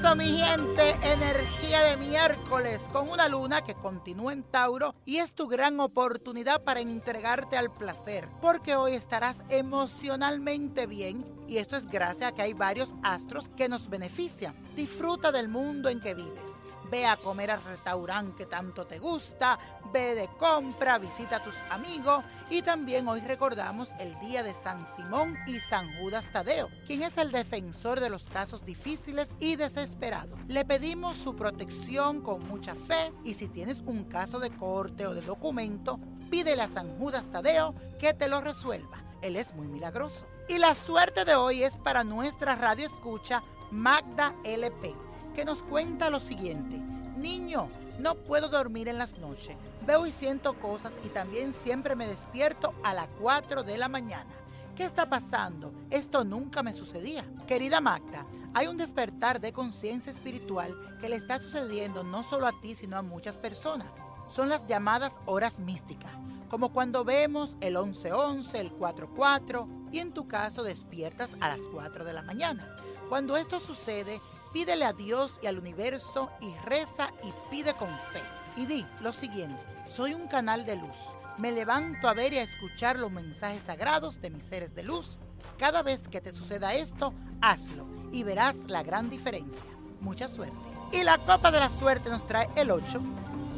Bueno, mi gente, energía de miércoles con una luna que continúa en Tauro y es tu gran oportunidad para entregarte al placer, porque hoy estarás emocionalmente bien y esto es gracias a que hay varios astros que nos benefician. Disfruta del mundo en que vives ve a comer al restaurante que tanto te gusta, ve de compra, visita a tus amigos y también hoy recordamos el día de San Simón y San Judas Tadeo, quien es el defensor de los casos difíciles y desesperados. Le pedimos su protección con mucha fe y si tienes un caso de corte o de documento, pídele a San Judas Tadeo que te lo resuelva. Él es muy milagroso. Y la suerte de hoy es para nuestra radio escucha Magda LP que nos cuenta lo siguiente. Niño, no puedo dormir en las noches. Veo y siento cosas y también siempre me despierto a las 4 de la mañana. ¿Qué está pasando? Esto nunca me sucedía. Querida Magda, hay un despertar de conciencia espiritual que le está sucediendo no solo a ti, sino a muchas personas. Son las llamadas horas místicas, como cuando vemos el 1111, el 44 y en tu caso despiertas a las 4 de la mañana. Cuando esto sucede, Pídele a Dios y al universo y reza y pide con fe. Y di lo siguiente, soy un canal de luz. Me levanto a ver y a escuchar los mensajes sagrados de mis seres de luz. Cada vez que te suceda esto, hazlo y verás la gran diferencia. Mucha suerte. Y la copa de la suerte nos trae el 8,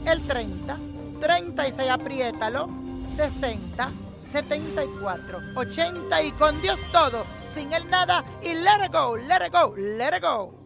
el 30, 36, apriétalo, 60, 74, 80 y con Dios todo, sin el nada y let it go, let it go, let it go.